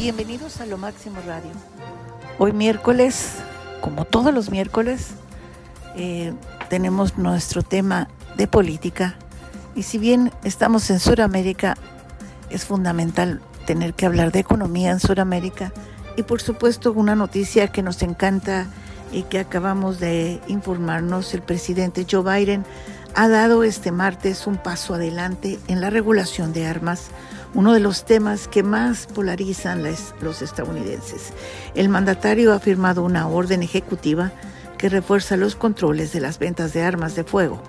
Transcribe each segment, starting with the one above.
Bienvenidos a Lo Máximo Radio. Hoy miércoles, como todos los miércoles, eh, tenemos nuestro tema de política. Y si bien estamos en Sudamérica, es fundamental tener que hablar de economía en Sudamérica. Y por supuesto, una noticia que nos encanta y que acabamos de informarnos, el presidente Joe Biden ha dado este martes un paso adelante en la regulación de armas uno de los temas que más polarizan los estadounidenses. El mandatario ha firmado una orden ejecutiva que refuerza los controles de las ventas de armas de fuego.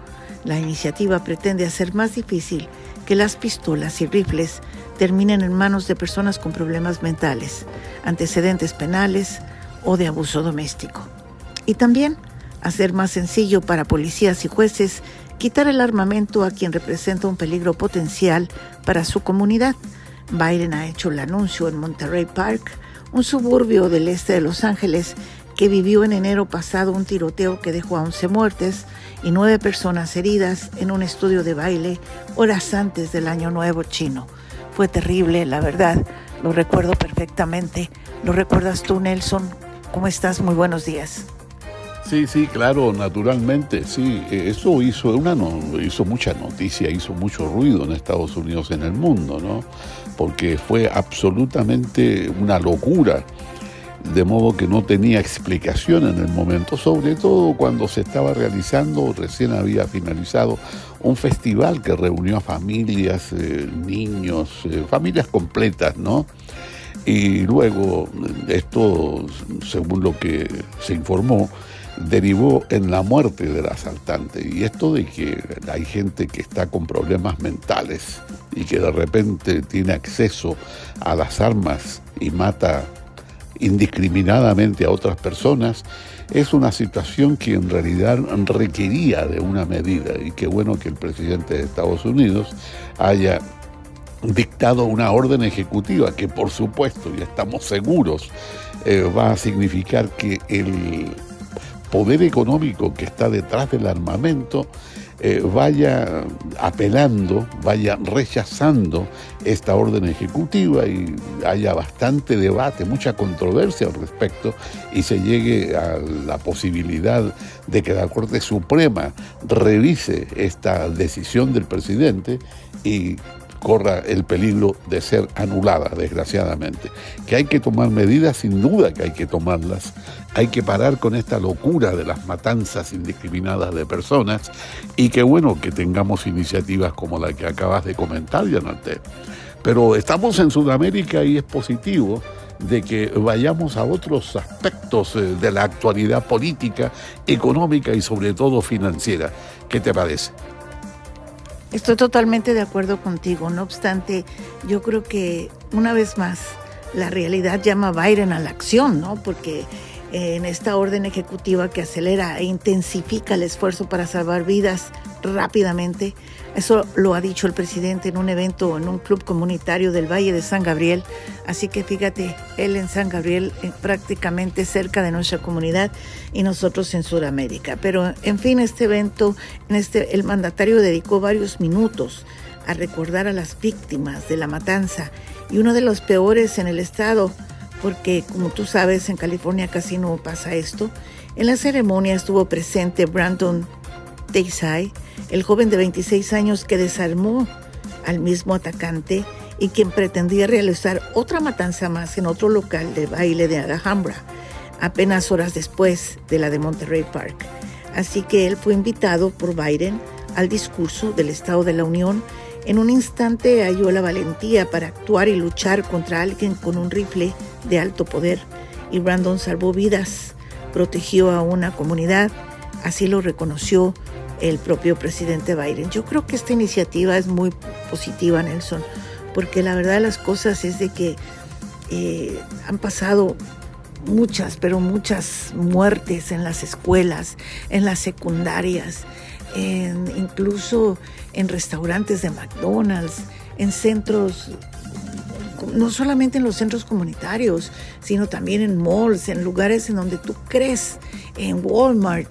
La iniciativa pretende hacer más difícil que las pistolas y rifles terminen en manos de personas con problemas mentales, antecedentes penales o de abuso doméstico. Y también hacer más sencillo para policías y jueces quitar el armamento a quien representa un peligro potencial para su comunidad. Biden ha hecho el anuncio en Monterey Park, un suburbio del este de Los Ángeles que vivió en enero pasado un tiroteo que dejó a 11 muertes y 9 personas heridas en un estudio de baile horas antes del Año Nuevo chino. Fue terrible, la verdad, lo recuerdo perfectamente. ¿Lo recuerdas tú, Nelson? ¿Cómo estás? Muy buenos días. Sí, sí, claro, naturalmente, sí. E, eso hizo, una hizo mucha noticia, hizo mucho ruido en Estados Unidos, en el mundo, ¿no? Porque fue absolutamente una locura, de modo que no tenía explicación en el momento, sobre todo cuando se estaba realizando, recién había finalizado, un festival que reunió a familias, eh, niños, eh, familias completas, ¿no? Y luego, esto, según lo que se informó, derivó en la muerte del asaltante. Y esto de que hay gente que está con problemas mentales y que de repente tiene acceso a las armas y mata indiscriminadamente a otras personas, es una situación que en realidad requería de una medida. Y qué bueno que el presidente de Estados Unidos haya dictado una orden ejecutiva que por supuesto, y estamos seguros, eh, va a significar que el poder económico que está detrás del armamento eh, vaya apelando, vaya rechazando esta orden ejecutiva y haya bastante debate, mucha controversia al respecto y se llegue a la posibilidad de que la Corte Suprema revise esta decisión del presidente y corra el peligro de ser anulada, desgraciadamente. Que hay que tomar medidas, sin duda que hay que tomarlas. Hay que parar con esta locura de las matanzas indiscriminadas de personas y qué bueno que tengamos iniciativas como la que acabas de comentar, Yanate. Pero estamos en Sudamérica y es positivo de que vayamos a otros aspectos eh, de la actualidad política, económica y sobre todo financiera. ¿Qué te parece? Estoy totalmente de acuerdo contigo. No obstante, yo creo que una vez más la realidad llama a Biden a la acción, ¿no? Porque en esta orden ejecutiva que acelera e intensifica el esfuerzo para salvar vidas rápidamente, eso lo ha dicho el presidente en un evento en un club comunitario del Valle de San Gabriel. Así que fíjate, él en San Gabriel, eh, prácticamente cerca de nuestra comunidad y nosotros en Sudamérica. Pero en fin, este evento, en este, el mandatario dedicó varios minutos a recordar a las víctimas de la matanza y uno de los peores en el estado, porque como tú sabes, en California casi no pasa esto. En la ceremonia estuvo presente Brandon Desai, el joven de 26 años que desarmó al mismo atacante y quien pretendía realizar otra matanza más en otro local de baile de Alhambra, apenas horas después de la de Monterrey Park. Así que él fue invitado por Biden al discurso del Estado de la Unión. En un instante halló la valentía para actuar y luchar contra alguien con un rifle de alto poder y Brandon salvó vidas, protegió a una comunidad, así lo reconoció el propio presidente Biden. Yo creo que esta iniciativa es muy positiva, Nelson, porque la verdad de las cosas es de que eh, han pasado muchas, pero muchas muertes en las escuelas, en las secundarias, incluso en restaurantes de McDonald's, en centros, no solamente en los centros comunitarios, sino también en malls, en lugares en donde tú crees, en Walmart,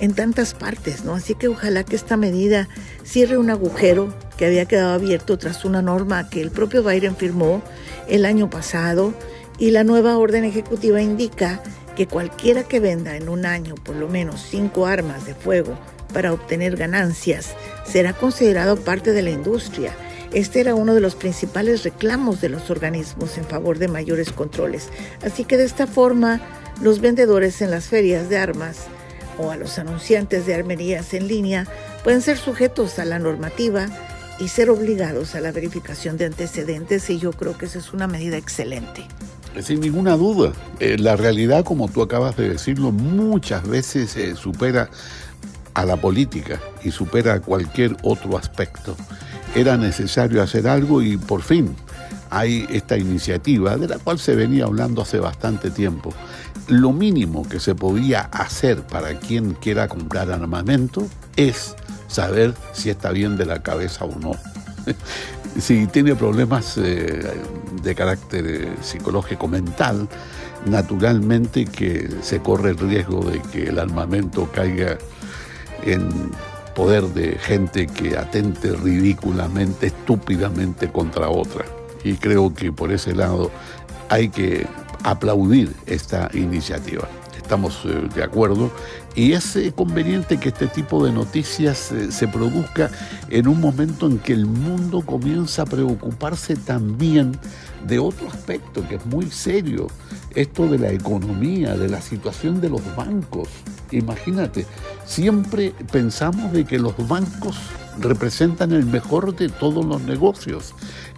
en tantas partes, ¿no? Así que ojalá que esta medida cierre un agujero que había quedado abierto tras una norma que el propio Biden firmó el año pasado Y la nueva orden ejecutiva indica que cualquiera que venda en un año por lo menos cinco armas de fuego para obtener ganancias será considerado parte de la industria. Este era uno de los principales reclamos de los organismos en favor de mayores controles. Así que de esta forma, los vendedores en las ferias de armas o a los anunciantes de armerías en línea pueden ser sujetos a la normativa y ser obligados a la verificación de antecedentes y yo creo que esa es una medida excelente. Sin ninguna duda, eh, la realidad, como tú acabas de decirlo, muchas veces eh, supera a la política y supera cualquier otro aspecto. Era necesario hacer algo y por fin hay esta iniciativa de la cual se venía hablando hace bastante tiempo. Lo mínimo que se podía hacer para quien quiera comprar armamento es saber si está bien de la cabeza o no. si tiene problemas eh, de carácter eh, psicológico mental, naturalmente que se corre el riesgo de que el armamento caiga en poder de gente que atente ridículamente, estúpidamente contra otra. Y creo que por ese lado hay que aplaudir esta iniciativa. Estamos eh, de acuerdo y es eh, conveniente que este tipo de noticias eh, se produzca en un momento en que el mundo comienza a preocuparse también de otro aspecto que es muy serio, esto de la economía, de la situación de los bancos. Imagínate, siempre pensamos de que los bancos representan el mejor de todos los negocios,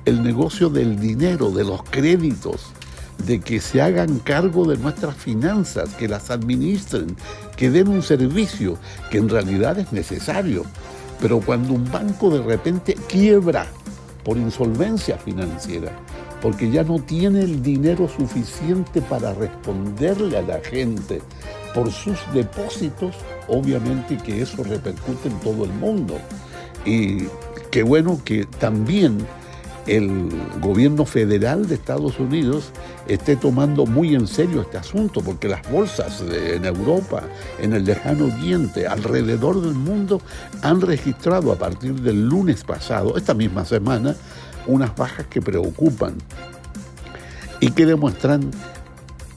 el negocio del dinero, de los créditos, de que se hagan cargo de nuestras finanzas, que las administren, que den un servicio que en realidad es necesario. Pero cuando un banco de repente quiebra por insolvencia financiera, porque ya no tiene el dinero suficiente para responderle a la gente por sus depósitos, obviamente que eso repercute en todo el mundo. Y qué bueno que también el gobierno federal de Estados Unidos esté tomando muy en serio este asunto, porque las bolsas en Europa, en el lejano oriente, alrededor del mundo, han registrado a partir del lunes pasado, esta misma semana, unas bajas que preocupan y que demuestran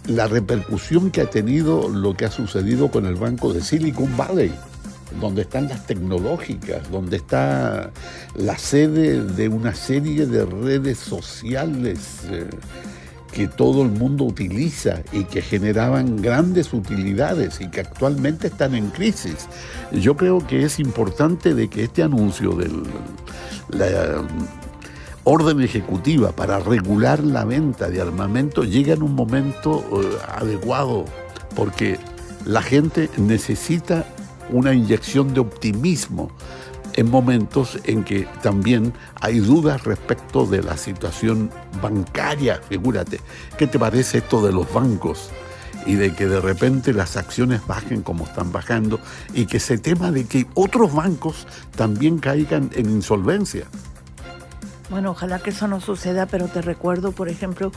la repercusión que ha tenido lo que ha sucedido con el banco de Silicon Valley donde están las tecnológicas, donde está la sede de una serie de redes sociales eh, que todo el mundo utiliza y que generaban grandes utilidades y que actualmente están en crisis. Yo creo que es importante de que este anuncio de la orden ejecutiva para regular la venta de armamento llegue en un momento eh, adecuado, porque la gente necesita una inyección de optimismo en momentos en que también hay dudas respecto de la situación bancaria, figúrate. ¿Qué te parece esto de los bancos? Y de que de repente las acciones bajen como están bajando y que se tema de que otros bancos también caigan en insolvencia. Bueno, ojalá que eso no suceda, pero te recuerdo, por ejemplo,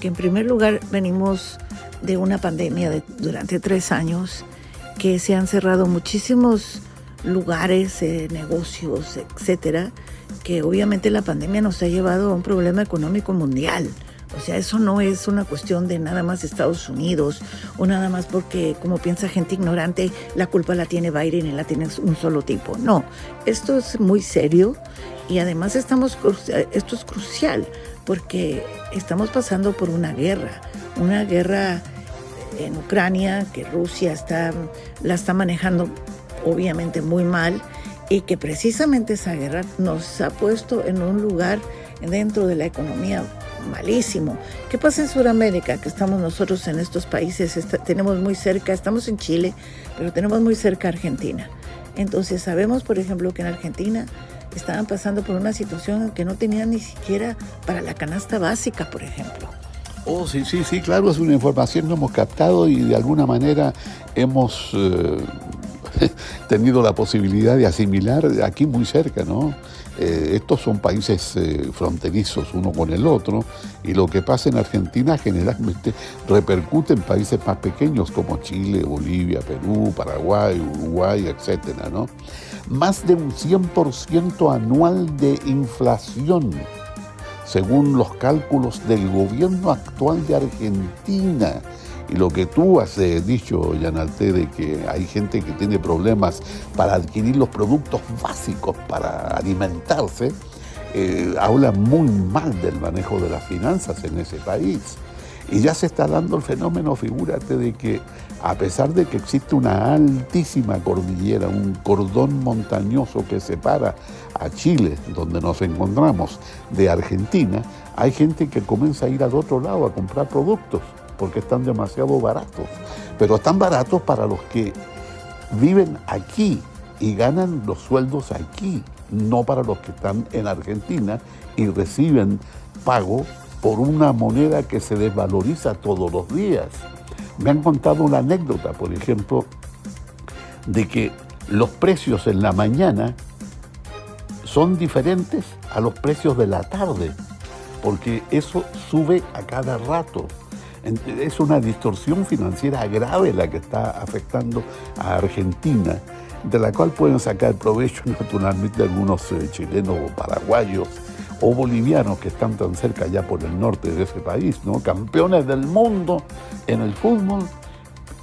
que en primer lugar venimos de una pandemia de, durante tres años que se han cerrado muchísimos lugares, eh, negocios, etcétera, que obviamente la pandemia nos ha llevado a un problema económico mundial. O sea, eso no es una cuestión de nada más Estados Unidos o nada más porque, como piensa gente ignorante, la culpa la tiene Biden y la tiene un solo tipo. No, esto es muy serio y además estamos, esto es crucial porque estamos pasando por una guerra, una guerra en Ucrania, que Rusia está, la está manejando obviamente muy mal y que precisamente esa guerra nos ha puesto en un lugar dentro de la economía malísimo. ¿Qué pasa en Sudamérica? Que estamos nosotros en estos países, tenemos muy cerca, estamos en Chile, pero tenemos muy cerca Argentina. Entonces sabemos, por ejemplo, que en Argentina estaban pasando por una situación que no tenían ni siquiera para la canasta básica, por ejemplo. Oh, sí, sí, sí, claro, es una información que hemos captado y de alguna manera hemos eh, tenido la posibilidad de asimilar aquí muy cerca, ¿no? Eh, estos son países eh, fronterizos uno con el otro y lo que pasa en Argentina generalmente repercute en países más pequeños como Chile, Bolivia, Perú, Paraguay, Uruguay, etcétera, ¿no? Más de un 100% anual de inflación según los cálculos del gobierno actual de Argentina. Y lo que tú has eh, dicho, Yanalte, de que hay gente que tiene problemas para adquirir los productos básicos para alimentarse, eh, habla muy mal del manejo de las finanzas en ese país. Y ya se está dando el fenómeno, figúrate, de que a pesar de que existe una altísima cordillera, un cordón montañoso que separa a Chile, donde nos encontramos, de Argentina, hay gente que comienza a ir al otro lado a comprar productos porque están demasiado baratos. Pero están baratos para los que viven aquí y ganan los sueldos aquí, no para los que están en Argentina y reciben pago por una moneda que se desvaloriza todos los días. Me han contado una anécdota, por ejemplo, de que los precios en la mañana son diferentes a los precios de la tarde, porque eso sube a cada rato. Es una distorsión financiera grave la que está afectando a Argentina, de la cual pueden sacar provecho naturalmente algunos eh, chilenos o paraguayos o bolivianos que están tan cerca ya por el norte de ese país, ¿no? Campeones del mundo en el fútbol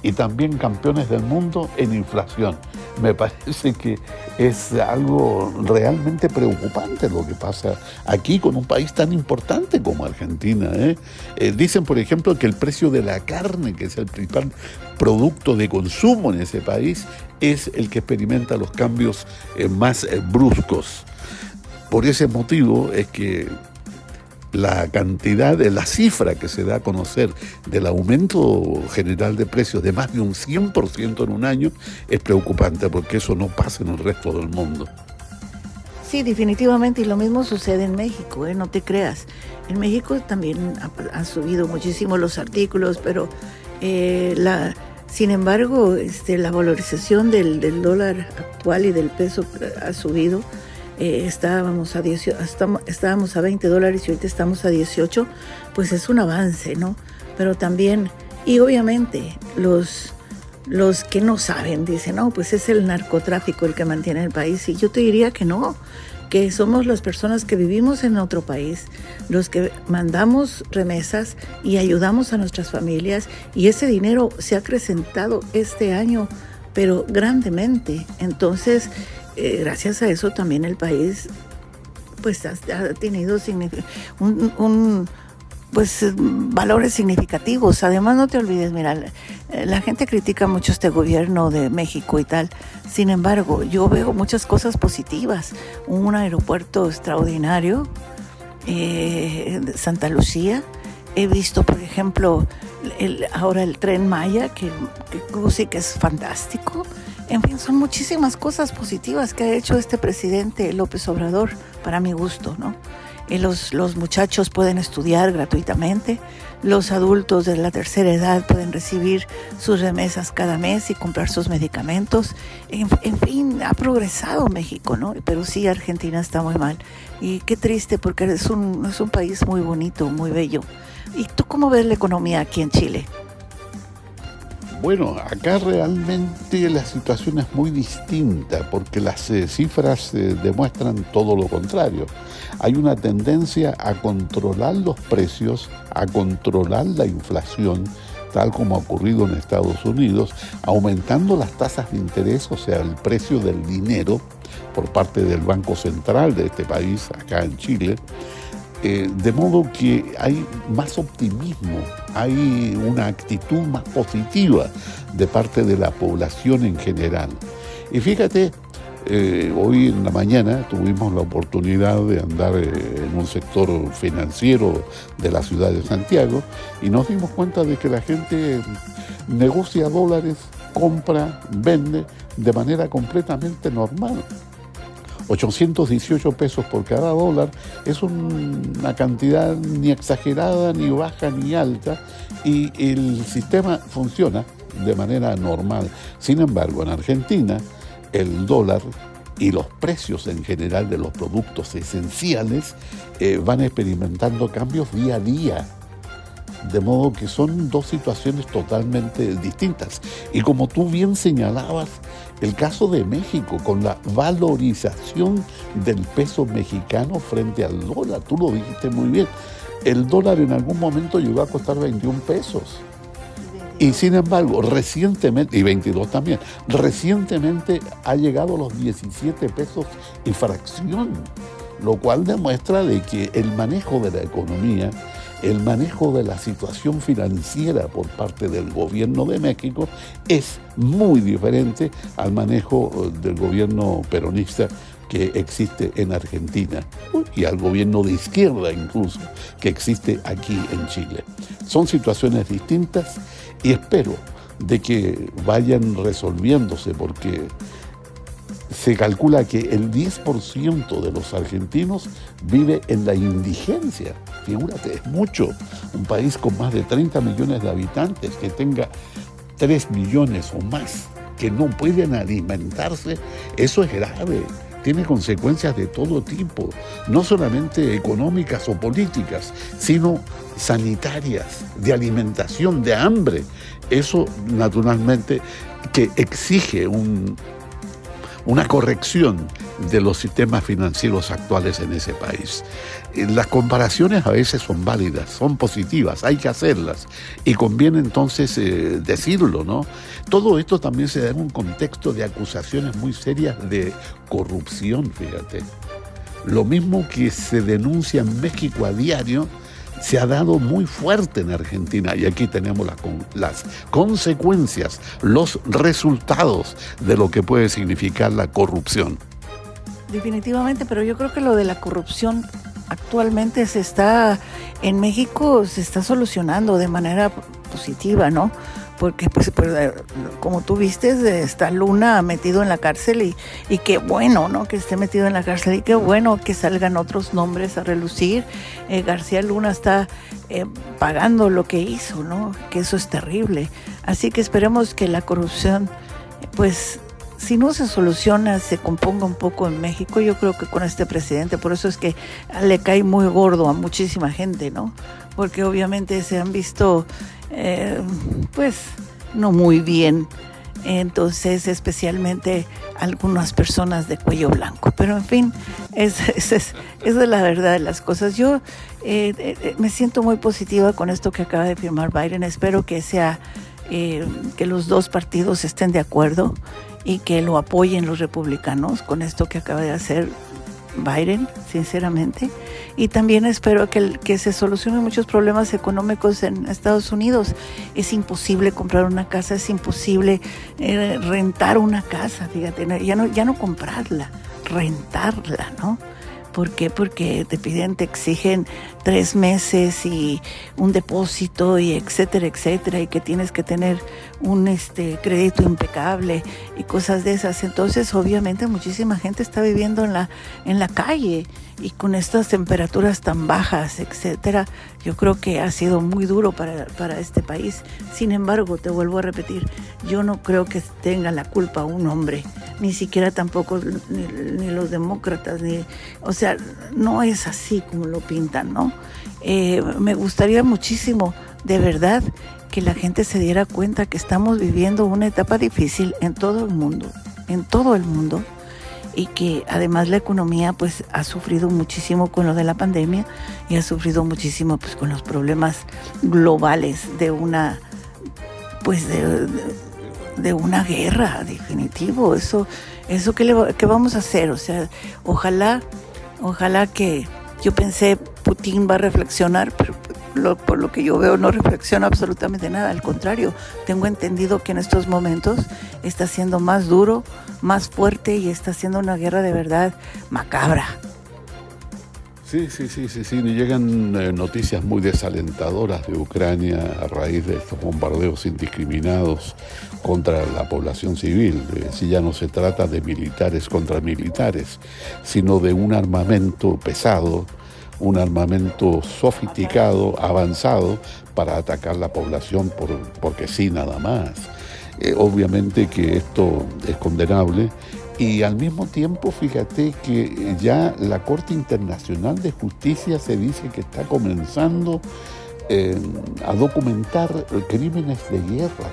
y también campeones del mundo en inflación. Me parece que es algo realmente preocupante lo que pasa aquí con un país tan importante como Argentina. ¿eh? Eh, dicen, por ejemplo, que el precio de la carne, que es el principal producto de consumo en ese país, es el que experimenta los cambios eh, más bruscos. Por ese motivo es que la cantidad, de la cifra que se da a conocer del aumento general de precios de más de un 100% en un año es preocupante porque eso no pasa en el resto del mundo. Sí, definitivamente, y lo mismo sucede en México, ¿eh? no te creas. En México también han subido muchísimo los artículos, pero eh, la, sin embargo, este, la valorización del dólar actual y del peso ha subido eh, estábamos, a 18, estábamos a 20 dólares y ahorita estamos a 18, pues es un avance, ¿no? Pero también, y obviamente los, los que no saben dicen, no, pues es el narcotráfico el que mantiene el país. Y yo te diría que no, que somos las personas que vivimos en otro país, los que mandamos remesas y ayudamos a nuestras familias y ese dinero se ha acrecentado este año, pero grandemente. Entonces, eh, gracias a eso también el país pues ha, tenido un, pues valores significativos. Además, no te olvides, mira, la, gente critica mucho este gobierno de México y tal. Sin embargo, yo veo muchas cosas positivas. Un aeropuerto extraordinario, eh, Santa Lucía. He visto, por ejemplo, ahora el tren Maya, que, que que es fantástico. En fin, son muchísimas cosas positivas que ha hecho este presidente López Obrador, para mi gusto, ¿no? Y los, los muchachos pueden estudiar gratuitamente, los adultos de la tercera edad pueden recibir sus remesas cada mes y comprar sus medicamentos. En, fin, ha progresado México, ¿no? Pero sí, Argentina está muy mal. Y qué triste porque es un, es un país muy bonito, muy bello. ¿Y tú cómo ves la economía aquí en Chile? Bueno, acá realmente la situación es muy distinta porque las eh, cifras eh, demuestran todo lo contrario. Hay una tendencia a controlar los precios, a controlar la inflación, tal como ha ocurrido en Estados Unidos, aumentando las tasas de interés, o sea, el precio del dinero por parte del Banco Central de este país, acá en Chile, eh, de modo que hay más optimismo, hay una actitud más positiva de parte de la población en general. Y fíjate, eh, hoy en la mañana tuvimos la oportunidad de andar eh, en un sector financiero de la ciudad de Santiago y nos dimos cuenta de que la gente negocia dólares, compra, vende de manera completamente normal. 818 pesos por cada dólar es una cantidad ni exagerada, ni baja, ni alta, y el sistema funciona de manera normal. Sin embargo, en Argentina, el dólar y los precios en general de los productos esenciales eh, van experimentando cambios día a día. De modo que son dos situaciones totalmente distintas. Y como tú bien señalabas, el caso de México con la valorización del peso mexicano frente al dólar, tú lo dijiste muy bien, el dólar en algún momento llegó a costar 21 pesos. Y sin embargo, recientemente, y 22 también, recientemente ha llegado a los 17 pesos y fracción, lo cual demuestra de que el manejo de la economía, el manejo de la situación financiera por parte del gobierno de México es muy diferente al manejo eh, del gobierno peronista que existe en Argentina y al gobierno de izquierda incluso que existe aquí en Chile. Son situaciones distintas y espero de que vayan resolviéndose porque se calcula que el 10% de los argentinos vive en la indigencia. Figúrate, es mucho. Un país con más de 30 millones de habitantes que tenga 3 millones o más que no pueden alimentarse, eso es grave tiene consecuencias de todo tipo, no solamente económicas o políticas, sino sanitarias, de alimentación, de hambre. Eso naturalmente que exige un, una corrección de los sistemas financieros actuales en ese país. Eh, las comparaciones a veces son válidas, son positivas, hay que hacerlas y conviene entonces eh, decirlo, ¿no? Todo esto también se da en un contexto de acusaciones muy serias de corrupción, fíjate. Lo mismo que se denuncia en México a diario, se ha dado muy fuerte en Argentina y aquí tenemos las, consecuencias, los resultados de lo que puede significar la corrupción. Definitivamente, pero yo creo que lo de la corrupción actualmente se está en México se está solucionando de manera positiva, ¿no? Porque pues, pues eh, como tú viste está Luna metido en la cárcel y, y, qué bueno no que esté metido en la cárcel y qué bueno que salgan otros nombres a relucir. Eh, García Luna está eh, pagando lo que hizo no que eso es terrible. Así que esperemos que la corrupción pues si no se soluciona, se componga un poco en México, yo creo que con este presidente, por eso es que le cae muy gordo a muchísima gente, ¿no? Porque obviamente se han visto eh, pues no muy bien. Entonces, especialmente algunas personas de cuello blanco. Pero en fin, esa es, es, es, la verdad de las cosas. Yo eh, eh, me siento muy positiva con esto que acaba de firmar Biden. Espero que sea que los dos partidos estén de acuerdo y que lo apoyen los republicanos con esto que acaba de hacer Biden, sinceramente. Y también espero que, que se solucionen muchos problemas económicos en Estados Unidos. Es imposible comprar una casa, es imposible eh, rentar una casa, fíjate, ya no, ya no comprarla, rentarla, ¿no? ¿Por qué? Porque te piden, te exigen tres meses y un depósito y etcétera, etcétera, y que tienes que tener un este, crédito impecable y cosas de esas. Entonces, obviamente, muchísima gente está viviendo en la, en la calle y con estas temperaturas tan bajas, etcétera, yo creo que ha sido muy duro para, para, este país. Sin embargo, te vuelvo a repetir, yo no creo que tenga la culpa un hombre, ni siquiera tampoco ni, los demócratas, ni, o sea, no es así como lo pintan, ¿no? Eh, me gustaría muchísimo, de verdad, que la gente se diera cuenta que estamos viviendo una etapa difícil en todo el mundo, en todo el mundo y que además la economía pues ha sufrido muchísimo con lo de la pandemia y ha sufrido muchísimo pues con los problemas globales de una pues de, una guerra definitivo. Eso eso que, que vamos a hacer o sea ojalá ojalá que yo pensé Putin va a reflexionar pero por lo que yo veo no reflexiona absolutamente nada, al contrario, tengo entendido que en estos momentos está siendo más duro, más fuerte y está siendo una guerra de verdad macabra. Sí, sí, sí, sí, sí. Llegan eh, noticias muy desalentadoras de Ucrania a raíz de estos bombardeos indiscriminados contra la población civil. Eh, ya no se trata de militares contra militares, sino de un armamento pesado un armamento sofisticado, avanzado, para atacar la población por, porque sí, nada más. Eh, obviamente que esto es condenable y al mismo tiempo fíjate que ya la Corte Internacional de Justicia se dice que está comenzando a documentar crímenes de guerra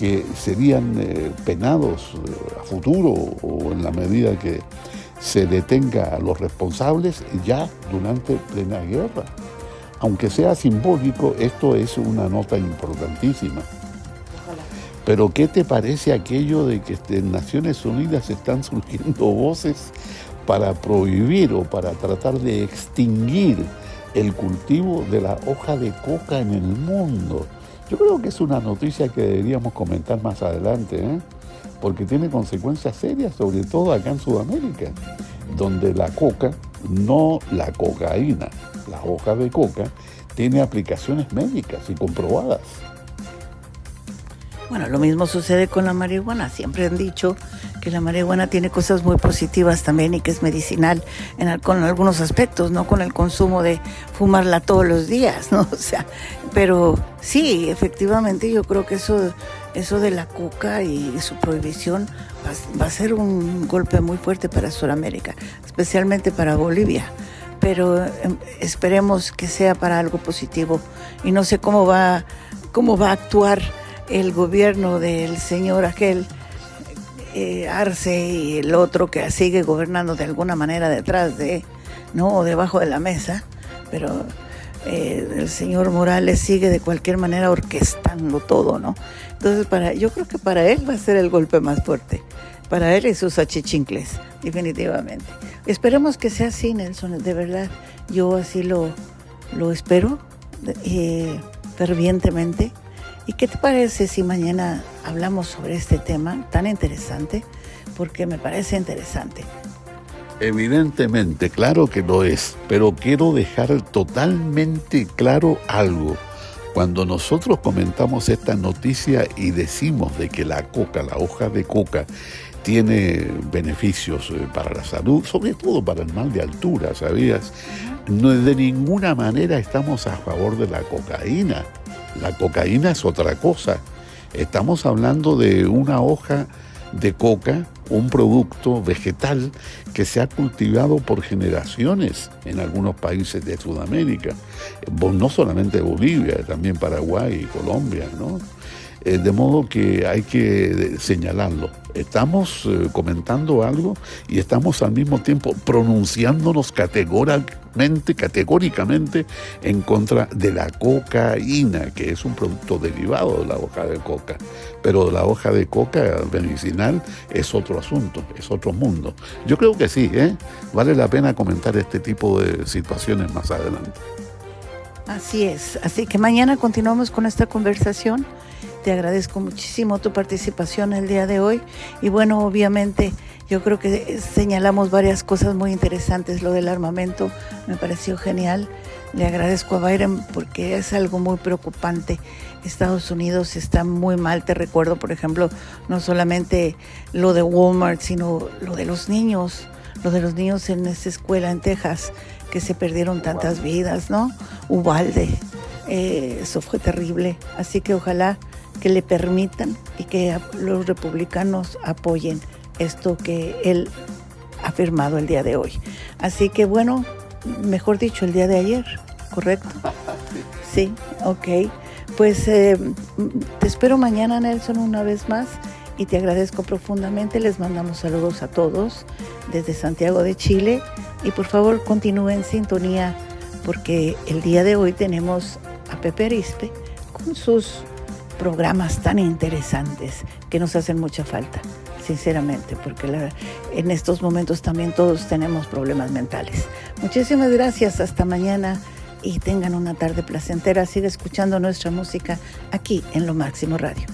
que serían eh, penados eh, a futuro o en la medida que se detenga a los responsables ya durante plena guerra. Aunque sea simbólico, esto es una nota importantísima. Pero ¿qué te parece aquello de que en Naciones Unidas están surgiendo voces para prohibir o para tratar de extinguir el cultivo de la hoja de coca en el mundo? Yo creo que es una noticia que deberíamos comentar más adelante, ¿eh? Porque tiene consecuencias serias, sobre todo acá en Sudamérica, donde la coca, no la cocaína, la hoja de coca, tiene aplicaciones médicas y comprobadas. Bueno, lo mismo sucede con la marihuana. Siempre han dicho que la marihuana tiene cosas muy positivas también y que es medicinal en, con algunos aspectos, no con el consumo de fumarla todos los días, ¿no? O sea, pero sí, efectivamente yo creo que eso, eso de la coca y su prohibición va, va a ser un golpe muy fuerte para Sudamérica, especialmente para Bolivia. Pero em, esperemos que sea para algo positivo. Y no sé cómo va cómo va a actuar el gobierno del señor aquel eh, Arce y el otro que sigue gobernando de alguna manera detrás de, ¿no? O debajo de la mesa, pero eh, el señor Morales sigue de cualquier manera orquestando todo, ¿no? Entonces, para, yo creo que para él va a ser el golpe más fuerte, para él y sus achichincles, definitivamente. Esperemos que sea así, Nelson, de verdad, yo así lo, lo espero eh, fervientemente ¿Y qué te parece si mañana hablamos sobre este tema tan interesante? Porque me parece interesante. Evidentemente, claro que lo es, pero quiero dejar totalmente claro algo. Cuando nosotros comentamos esta noticia y decimos de que la coca, la hoja de coca, tiene beneficios eh, para la salud, sobre todo para el mal de altura, ¿sabías? No, de ninguna manera estamos a favor de la cocaína. La cocaína es otra cosa. Estamos hablando de una hoja de coca, un producto vegetal que se ha cultivado por generaciones en algunos países de Sudamérica, no solamente Bolivia, también Paraguay y Colombia, ¿no? Eh, de modo que hay que señalarlo. Estamos eh, comentando algo y estamos al mismo tiempo pronunciándonos categóricamente, categóricamente en contra de la cocaína, que es un producto derivado de la hoja de coca. Pero la hoja de coca medicinal es otro asunto, es otro mundo. Yo creo que sí, ¿eh? vale la pena comentar este tipo de situaciones más adelante. Así es, así que mañana continuamos con esta conversación. Te agradezco muchísimo tu participación el día de hoy y bueno, obviamente yo creo que señalamos varias cosas muy interesantes. Lo del armamento me pareció genial. Le agradezco a Byron porque es algo muy preocupante. Estados Unidos está muy mal. Te recuerdo, por ejemplo, no solamente lo de Walmart, sino lo de los niños, lo de los niños en esa escuela en Texas, que se perdieron tantas vidas, ¿no? Ubalde. Eh, eso fue terrible. Así que ojalá que le permitan y que los republicanos apoyen esto que él ha firmado el día de hoy. Así que bueno, mejor dicho, el día de ayer, ¿correcto? Sí, ok. Pues eh, te espero mañana, Nelson, una vez más y te agradezco profundamente. Les mandamos saludos a todos desde Santiago de Chile y por favor continúen en sintonía porque el día de hoy tenemos a Pepe Arispe con sus programas tan interesantes que nos hacen mucha falta, sinceramente, porque en estos momentos también todos tenemos problemas mentales. Muchísimas gracias, hasta mañana y tengan una tarde placentera. Sigue escuchando nuestra música aquí en Lo Máximo Radio.